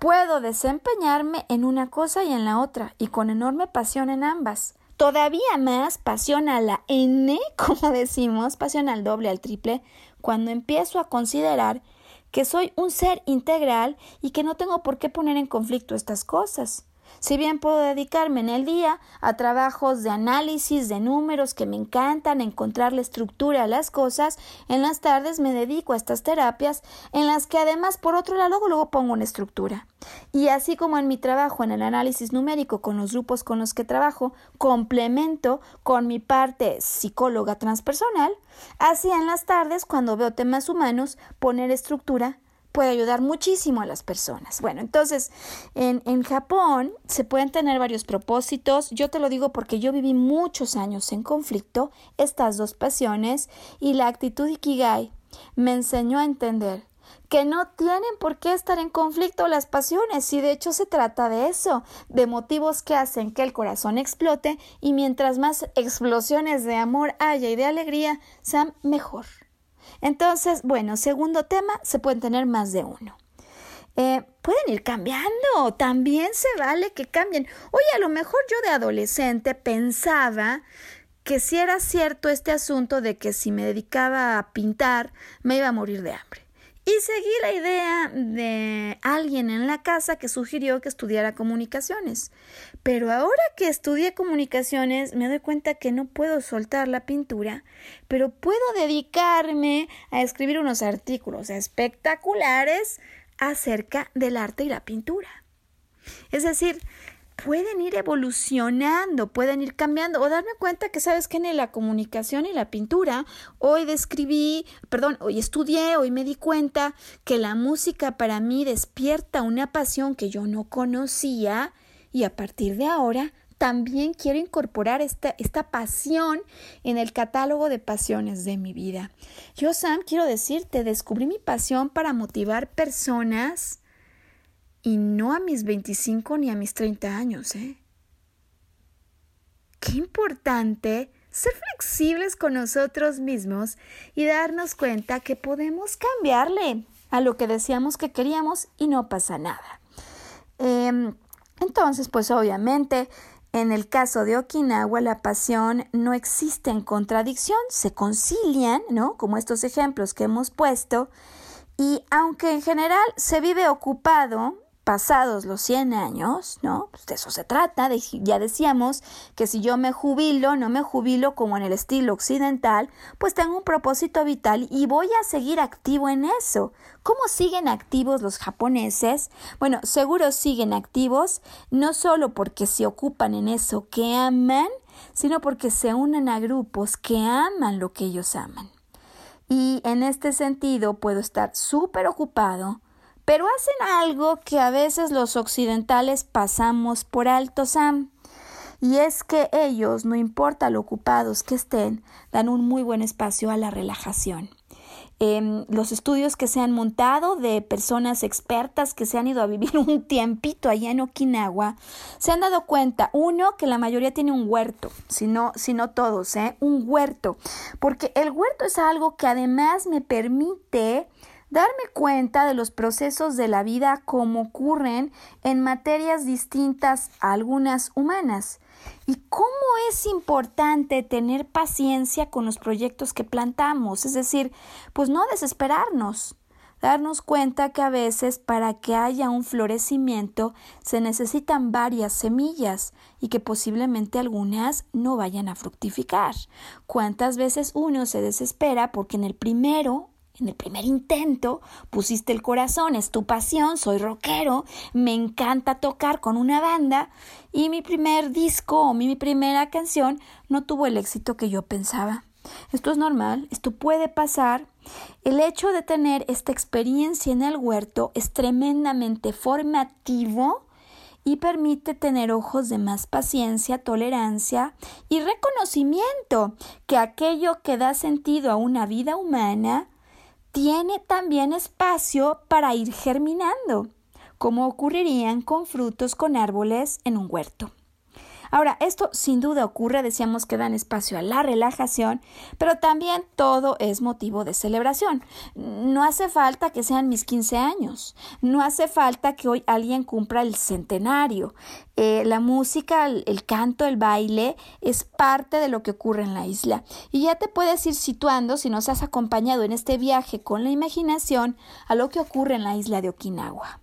Puedo desempeñarme en una cosa y en la otra, y con enorme pasión en ambas. Todavía más pasión a la N, como decimos, pasión al doble, al triple, cuando empiezo a considerar que soy un ser integral y que no tengo por qué poner en conflicto estas cosas. Si bien puedo dedicarme en el día a trabajos de análisis de números que me encantan, encontrar la estructura a las cosas, en las tardes me dedico a estas terapias en las que además por otro lado luego, pongo una estructura. Y así como en mi trabajo en el análisis numérico con los grupos con los que trabajo, complemento con mi parte psicóloga transpersonal, así en las tardes cuando veo temas humanos, poner estructura puede ayudar muchísimo a las personas. Bueno, entonces, en, en, Japón se pueden tener varios propósitos. Yo te lo digo porque yo viví muchos años en conflicto, estas dos pasiones, y la actitud Ikigai me enseñó a entender que no tienen por qué estar en conflicto las pasiones, y de hecho se trata de eso, de motivos que hacen que el corazón explote y mientras más explosiones de amor haya y de alegría, sean mejor. Entonces, bueno, segundo tema, se pueden tener más de uno. Eh, pueden ir cambiando, también se vale que cambien. Oye, a lo mejor yo de adolescente pensaba que si era cierto este asunto de que si me dedicaba a pintar me iba a morir de hambre. Y seguí la idea de alguien en la casa que sugirió que estudiara comunicaciones. Pero ahora que estudié comunicaciones me doy cuenta que no puedo soltar la pintura, pero puedo dedicarme a escribir unos artículos espectaculares acerca del arte y la pintura. Es decir, pueden ir evolucionando, pueden ir cambiando o darme cuenta que sabes que en la comunicación y la pintura hoy describí, perdón, hoy estudié, hoy me di cuenta que la música para mí despierta una pasión que yo no conocía y a partir de ahora también quiero incorporar esta, esta pasión en el catálogo de pasiones de mi vida. Yo, Sam, quiero decirte, descubrí mi pasión para motivar personas y no a mis 25 ni a mis 30 años, ¿eh? Qué importante ser flexibles con nosotros mismos y darnos cuenta que podemos cambiarle a lo que decíamos que queríamos y no pasa nada. Em, entonces, pues obviamente, en el caso de Okinawa, la pasión no existe en contradicción, se concilian, ¿no? Como estos ejemplos que hemos puesto. Y aunque en general se vive ocupado, pasados los 100 años, ¿no? Pues de eso se trata, ya decíamos que si yo me jubilo, no me jubilo como en el estilo occidental, pues tengo un propósito vital y voy a seguir activo en eso. ¿Cómo siguen activos los japoneses? Bueno, seguro siguen activos no solo porque se ocupan en eso que aman, sino porque se unen a grupos que aman lo que ellos aman. Y en este sentido puedo estar súper ocupado, pero hacen algo que a veces los occidentales pasamos por alto, Sam. Y es que ellos, no importa lo ocupados que estén, dan un muy buen espacio a la relajación. Em, los estudios que se han montado de personas expertas que se han ido a vivir un tiempito allá en Okinawa, se han dado cuenta, uno, que la mayoría tiene un huerto, si no, si no todos, ¿eh? un huerto, porque el huerto es algo que además me permite darme cuenta de los procesos de la vida como ocurren en materias distintas a algunas humanas y cómo es importante tener paciencia con los proyectos que plantamos, es decir, pues no desesperarnos, darnos cuenta que a veces para que haya un florecimiento se necesitan varias semillas y que posiblemente algunas no vayan a fructificar. ¿Cuántas veces uno se desespera porque en el primero en el primer intento pusiste el corazón, es tu pasión, soy rockero, me encanta tocar con una banda y mi primer disco o mi primera canción no tuvo el éxito que yo pensaba. Esto es normal, esto puede pasar. El hecho de tener esta experiencia en el huerto es tremendamente formativo y permite tener ojos de más paciencia, tolerancia y reconocimiento que aquello que da sentido a una vida humana tiene también espacio para ir germinando, como ocurrirían con frutos con árboles en un huerto. Ahora, esto sin duda ocurre, decíamos que dan espacio a la relajación, pero también todo es motivo de celebración. No hace falta que sean mis 15 años, no hace falta que hoy alguien cumpla el centenario. Eh, la música, el, canto, el baile es parte de lo que ocurre en la isla. Y ya te puedes ir situando, si nos has acompañado en este viaje con la imaginación, a lo que ocurre en la isla de Okinawa.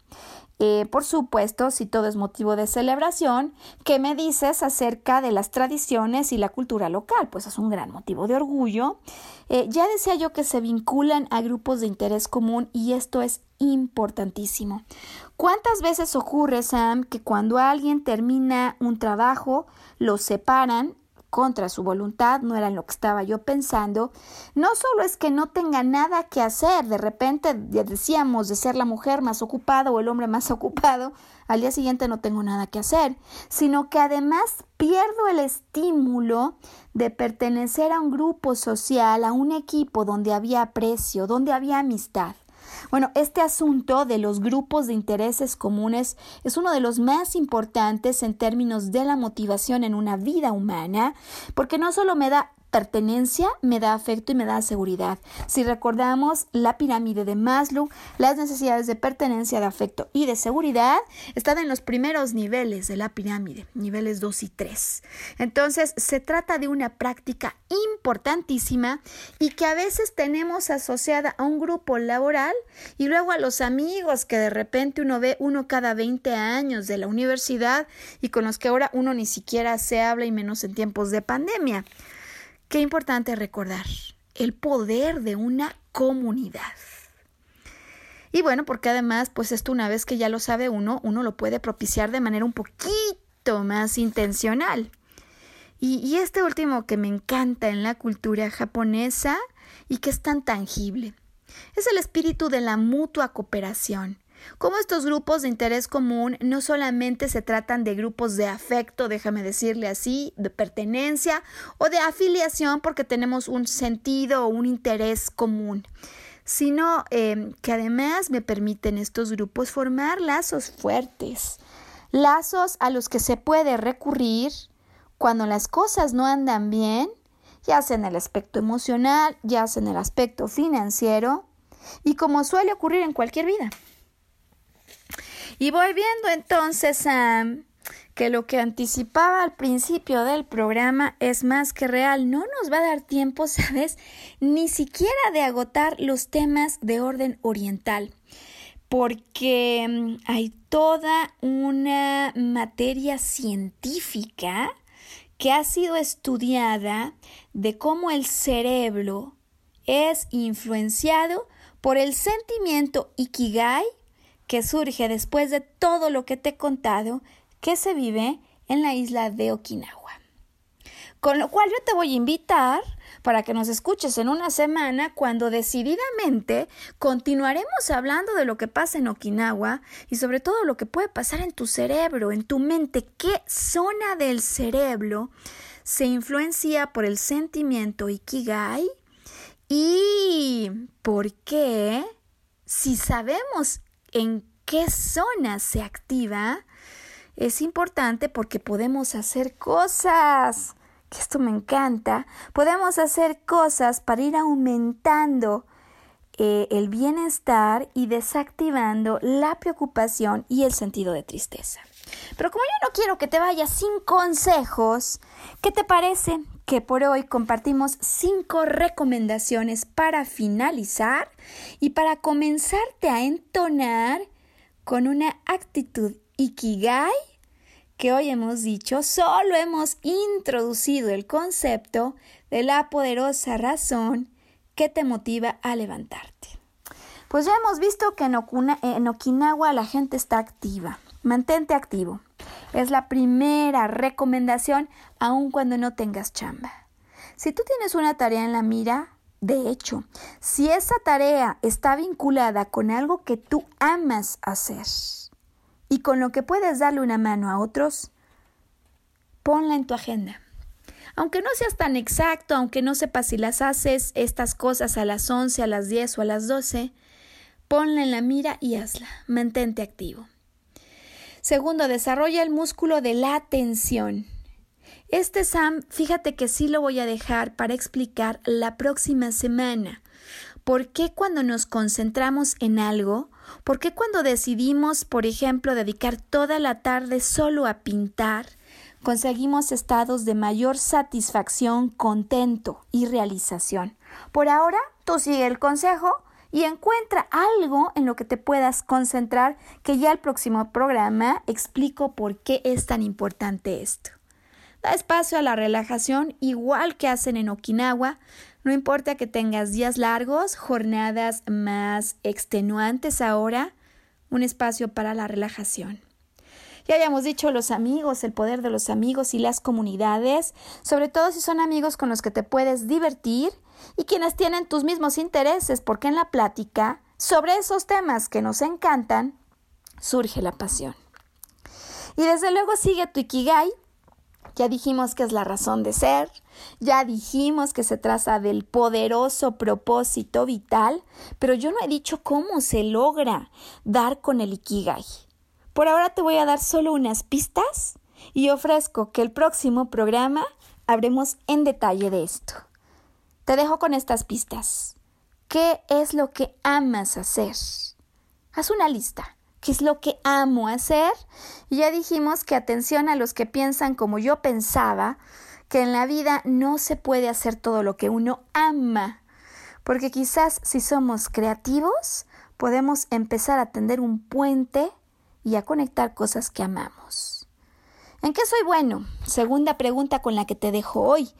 Eh, por supuesto, si todo es motivo de celebración, ¿qué me dices acerca de las tradiciones y la cultura local? Pues es un gran motivo de orgullo. Eh, ya decía yo que se vinculan a grupos de interés común y esto es importantísimo. ¿Cuántas veces ocurre, Sam, que cuando alguien termina un trabajo, lo separan contra su voluntad, no era lo que estaba yo pensando, no solo es que no tenga nada que hacer, de repente decíamos de ser la mujer más ocupada o el hombre más ocupado, al día siguiente no tengo nada que hacer, sino que además pierdo el estímulo de pertenecer a un grupo social, a un equipo donde había aprecio, donde había amistad. Bueno, este asunto de los grupos de intereses comunes es uno de los más importantes en términos de la motivación en una vida humana, porque no solo me da pertenencia me da afecto y me da seguridad. Si recordamos la pirámide de Maslow, las necesidades de pertenencia, de afecto y de seguridad están en los primeros niveles de la pirámide, niveles 2 y 3. Entonces, se trata de una práctica importantísima y que a veces tenemos asociada a un grupo laboral y luego a los amigos que de repente uno ve uno cada 20 años de la universidad y con los que ahora uno ni siquiera se habla y menos en tiempos de pandemia. Qué importante recordar el poder de una comunidad. Y bueno, porque además, pues esto una vez que ya lo sabe uno, uno lo puede propiciar de manera un poquito más intencional. Y, y este último que me encanta en la cultura japonesa y que es tan tangible, es el espíritu de la mutua cooperación como estos grupos de interés común no solamente se tratan de grupos de afecto, déjame decirle así, de pertenencia o de afiliación porque tenemos un sentido o un interés común, sino em, que además me permiten estos grupos formar lazos fuertes, lazos a los que se puede recurrir cuando las cosas no andan bien, ya sea en el aspecto emocional, ya sea en el aspecto financiero, y como suele ocurrir en cualquier vida. Y voy viendo entonces a que lo que anticipaba al principio del programa es más que real. No nos va a dar tiempo, ¿sabes? Ni siquiera de agotar los temas de orden oriental, porque mm, hay toda una materia científica que ha sido estudiada de cómo el cerebro es influenciado por el sentimiento ikigai que surge después de todo lo que te he contado que se vive en la isla de Okinawa. Con lo cual yo te voy a invitar para que nos escuches en una semana cuando decididamente continuaremos hablando de lo que pasa en Okinawa y sobre todo lo que puede pasar en tu cerebro, en tu mente, qué zona del cerebro se influencia por el sentimiento Ikigai y por qué si sabemos en qué zona se activa, es importante porque podemos hacer cosas, que esto me encanta, podemos hacer cosas para ir aumentando eh, el bienestar y desactivando la preocupación y el sentido de tristeza. Pero como yo no quiero que te vayas sin consejos, ¿qué te parece que por hoy compartimos cinco recomendaciones para finalizar y para comenzarte a entonar con una actitud ikigai que hoy hemos dicho, solo hemos introducido el concepto de la poderosa razón que te motiva a levantarte. Pues ya hemos visto que en, en Okinawa la gente está activa. Mantente activo. Es la primera recomendación aun cuando no tengas chamba. Si tú tienes una tarea en la mira, de hecho, si esa tarea está vinculada con algo que tú amas hacer y con lo que puedes darle una mano a otros, ponla en tu agenda. Aunque no seas tan exacto, aunque no sepas si las haces estas cosas a las 11, a las 10 o a las 12, ponla en la mira y hazla. Mantente activo. Segundo, desarrolla el músculo de la atención. Este Sam, fíjate que sí lo voy a dejar para explicar la próxima semana. ¿Por qué cuando nos concentramos en algo? ¿Por qué cuando decidimos, por ejemplo, dedicar toda la tarde solo a pintar, conseguimos estados de mayor satisfacción, contento y realización? Por ahora, tú sigue el consejo y encuentra algo en lo que te puedas concentrar, que ya el próximo programa explico por qué es tan importante esto. Da espacio a la relajación igual que hacen en Okinawa, no importa que tengas días largos, jornadas más extenuantes ahora, un espacio para la relajación. Ya habíamos dicho los amigos, el poder de los amigos y las comunidades, sobre todo si son amigos con los que te puedes divertir y quienes tienen tus mismos intereses, porque en la plática sobre esos temas que nos encantan surge la pasión. Y desde luego sigue tu Ikigai. Ya dijimos que es la razón de ser, ya dijimos que se trata del poderoso propósito vital, pero yo no he dicho cómo se logra dar con el Ikigai. Por ahora te voy a dar solo unas pistas y ofrezco que el próximo programa hablemos en detalle de esto. Te dejo con estas pistas. ¿Qué es lo que amas hacer? Haz una lista. ¿Qué es lo que amo hacer? Y ya dijimos que atención a los que piensan como yo pensaba, que en la vida no se puede hacer todo lo que uno ama. Porque quizás si somos creativos, podemos empezar a tender un puente y a conectar cosas que amamos. ¿En qué soy bueno? Segunda pregunta con la que te dejo hoy.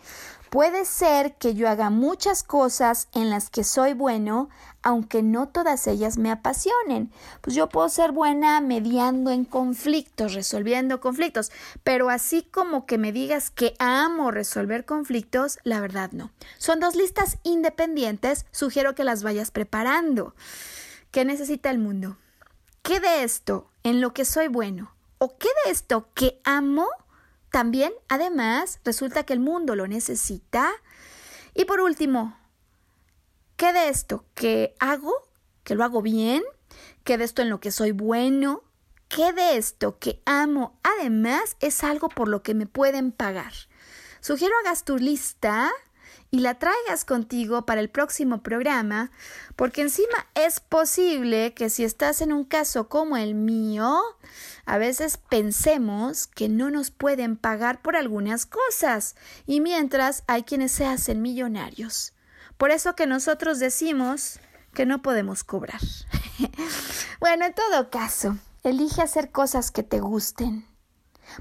Puede ser que yo haga muchas cosas en las que soy bueno, aunque no todas ellas me apasionen. Pues yo puedo ser buena mediando en conflictos, resolviendo conflictos, pero así como que me digas que amo resolver conflictos, la verdad no. Son dos listas independientes, sugiero que las vayas preparando. ¿Qué necesita el mundo? ¿Qué de esto en lo que soy bueno? ¿O qué de esto que amo? También, además, resulta que el mundo lo necesita. Y por último, ¿qué de esto que hago, que lo hago bien? ¿Qué de esto en lo que soy bueno? ¿Qué de esto que amo, además, es algo por lo que me pueden pagar? Sugiero hagas tu lista y la traigas contigo para el próximo programa, porque encima es posible que si estás en un caso como el mío, a veces pensemos que no nos pueden pagar por algunas cosas, y mientras hay quienes se hacen millonarios. Por eso que nosotros decimos que no podemos cobrar. bueno, en todo caso, elige hacer cosas que te gusten.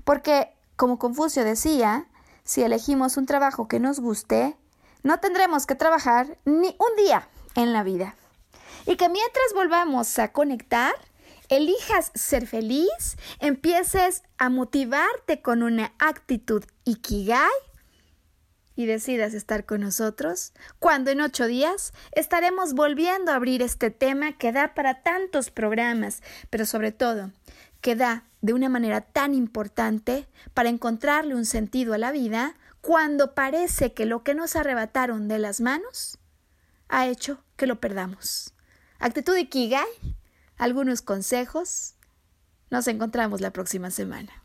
Porque, como Confucio decía, si elegimos un trabajo que nos guste, no tendremos que trabajar ni un día en la vida. Y que mientras volvamos a conectar, elijas ser feliz, empieces a motivarte con una actitud ikigai y decidas estar con nosotros, cuando en ocho días estaremos volviendo a abrir este tema que da para tantos programas, pero sobre todo que da de una manera tan importante para encontrarle un sentido a la vida cuando parece que lo que nos arrebataron de las manos ha hecho que lo perdamos. Actitud Ikigai algunos consejos. Nos encontramos la próxima semana.